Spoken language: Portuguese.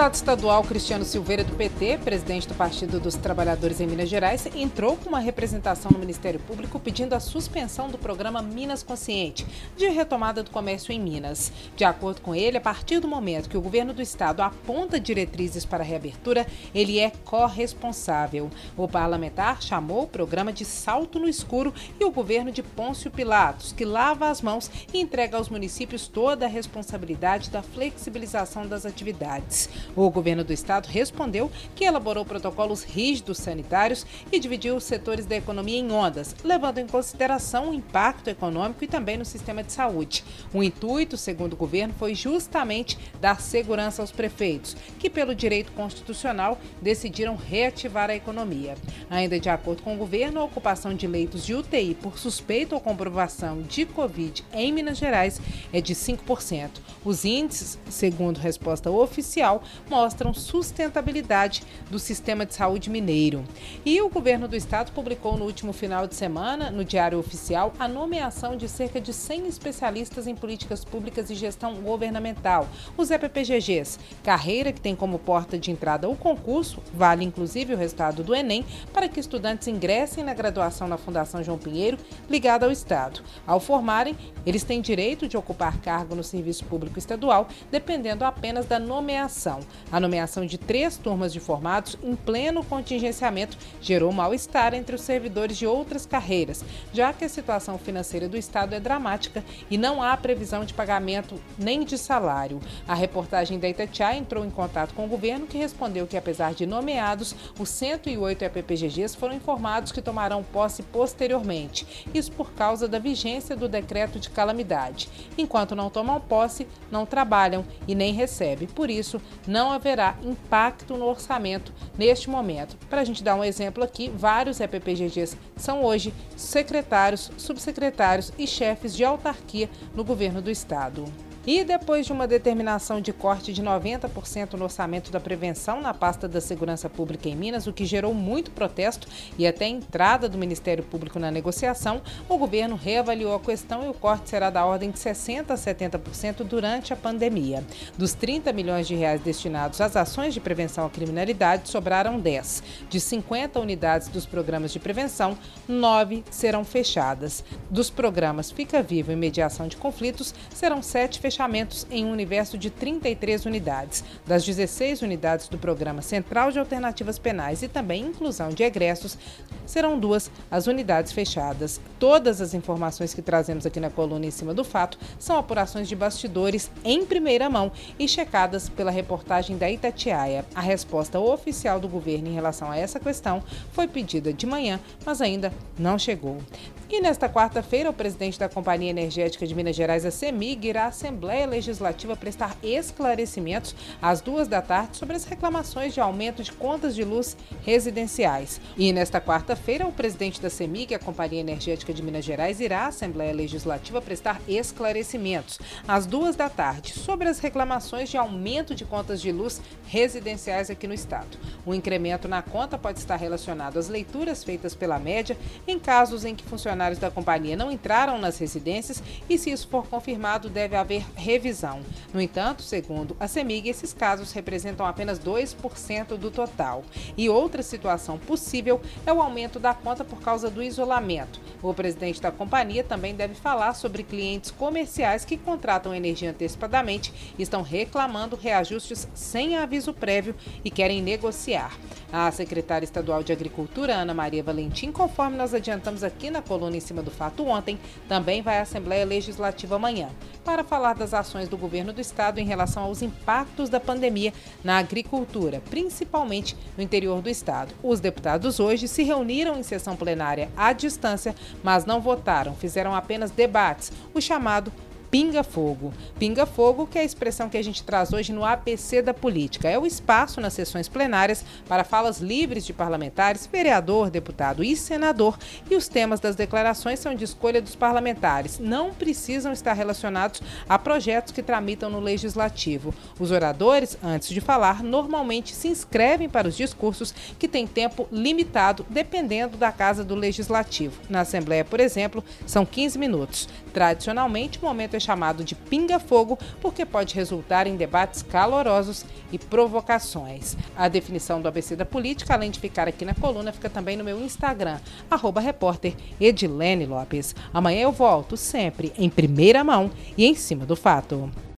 deputado estadual Cristiano Silveira, do PT, presidente do Partido dos Trabalhadores em Minas Gerais, entrou com uma representação no Ministério Público pedindo a suspensão do programa Minas Consciente, de retomada do comércio em Minas. De acordo com ele, a partir do momento que o governo do estado aponta diretrizes para a reabertura, ele é corresponsável. O parlamentar chamou o programa de salto no escuro e o governo de Pôncio Pilatos, que lava as mãos e entrega aos municípios toda a responsabilidade da flexibilização das atividades. O governo do estado respondeu que elaborou protocolos rígidos sanitários e dividiu os setores da economia em ondas, levando em consideração o impacto econômico e também no sistema de saúde. O intuito, segundo o governo, foi justamente dar segurança aos prefeitos, que, pelo direito constitucional, decidiram reativar a economia. Ainda de acordo com o governo, a ocupação de leitos de UTI por suspeita ou comprovação de Covid em Minas Gerais é de 5%. Os índices, segundo resposta oficial, mostram sustentabilidade do sistema de saúde mineiro. E o governo do estado publicou no último final de semana, no Diário Oficial, a nomeação de cerca de 100 especialistas em políticas públicas e gestão governamental, os EPPGGs, carreira que tem como porta de entrada o concurso, vale inclusive o resultado do Enem, para que estudantes ingressem na graduação na Fundação João Pinheiro, ligada ao Estado. Ao formarem, eles têm direito de ocupar cargo no serviço público estadual, dependendo apenas da nomeação. A nomeação de três turmas de formados em pleno contingenciamento gerou mal-estar entre os servidores de outras carreiras, já que a situação financeira do Estado é dramática e não há previsão de pagamento nem de salário. A reportagem da Itatiaia entrou em contato com o governo, que respondeu que, apesar de nomeados, os 108 EPPGGs foram informados que tomarão posse posteriormente, isso por causa da vigência do decreto de calamidade. Enquanto não tomam posse, não trabalham e nem recebem. Por isso, não haverá impacto no orçamento neste momento. Para a gente dar um exemplo aqui, vários EPPGGs são hoje secretários, subsecretários e chefes de autarquia no governo do estado. E depois de uma determinação de corte de 90% no orçamento da prevenção na pasta da Segurança Pública em Minas, o que gerou muito protesto e até entrada do Ministério Público na negociação, o governo reavaliou a questão e o corte será da ordem de 60% a 70% durante a pandemia. Dos 30 milhões de reais destinados às ações de prevenção à criminalidade, sobraram 10. De 50 unidades dos programas de prevenção, 9 serão fechadas. Dos programas Fica Vivo e Mediação de Conflitos, serão 7 fechados fechamentos em um universo de 33 unidades. Das 16 unidades do Programa Central de Alternativas Penais e também inclusão de egressos, serão duas as unidades fechadas. Todas as informações que trazemos aqui na coluna em cima do fato são apurações de bastidores em primeira mão e checadas pela reportagem da Itatiaia. A resposta oficial do governo em relação a essa questão foi pedida de manhã, mas ainda não chegou. E nesta quarta-feira, o presidente da Companhia Energética de Minas Gerais, a CEMIG, irá à Assembleia Legislativa prestar esclarecimentos às duas da tarde sobre as reclamações de aumento de contas de luz residenciais. E nesta quarta-feira, o presidente da CEMIG, a Companhia Energética de Minas Gerais, irá à Assembleia Legislativa prestar esclarecimentos às duas da tarde sobre as reclamações de aumento de contas de luz residenciais aqui no estado. O incremento na conta pode estar relacionado às leituras feitas pela média em casos em que funcionários funcionários da companhia não entraram nas residências e, se isso for confirmado, deve haver revisão. No entanto, segundo a CEMIG, esses casos representam apenas 2% do total. E outra situação possível é o aumento da conta por causa do isolamento. O presidente da companhia também deve falar sobre clientes comerciais que contratam energia antecipadamente e estão reclamando reajustes sem aviso prévio e querem negociar. A secretária estadual de Agricultura, Ana Maria Valentim, conforme nós adiantamos aqui na coluna em cima do fato ontem, também vai à Assembleia Legislativa amanhã para falar das ações do governo do estado em relação aos impactos da pandemia na agricultura, principalmente no interior do estado. Os deputados hoje se reuniram em sessão plenária à distância, mas não votaram, fizeram apenas debates, o chamado pinga-fogo. Pinga-fogo, que é a expressão que a gente traz hoje no APC da política. É o espaço nas sessões plenárias para falas livres de parlamentares, vereador, deputado e senador. E os temas das declarações são de escolha dos parlamentares. Não precisam estar relacionados a projetos que tramitam no legislativo. Os oradores, antes de falar, normalmente se inscrevem para os discursos que têm tempo limitado, dependendo da casa do legislativo. Na Assembleia, por exemplo, são 15 minutos. Tradicionalmente, o momento é chamado de pinga-fogo porque pode resultar em debates calorosos e provocações. A definição do ABC da política, além de ficar aqui na coluna, fica também no meu Instagram, arroba. Amanhã eu volto sempre em primeira mão e em cima do fato.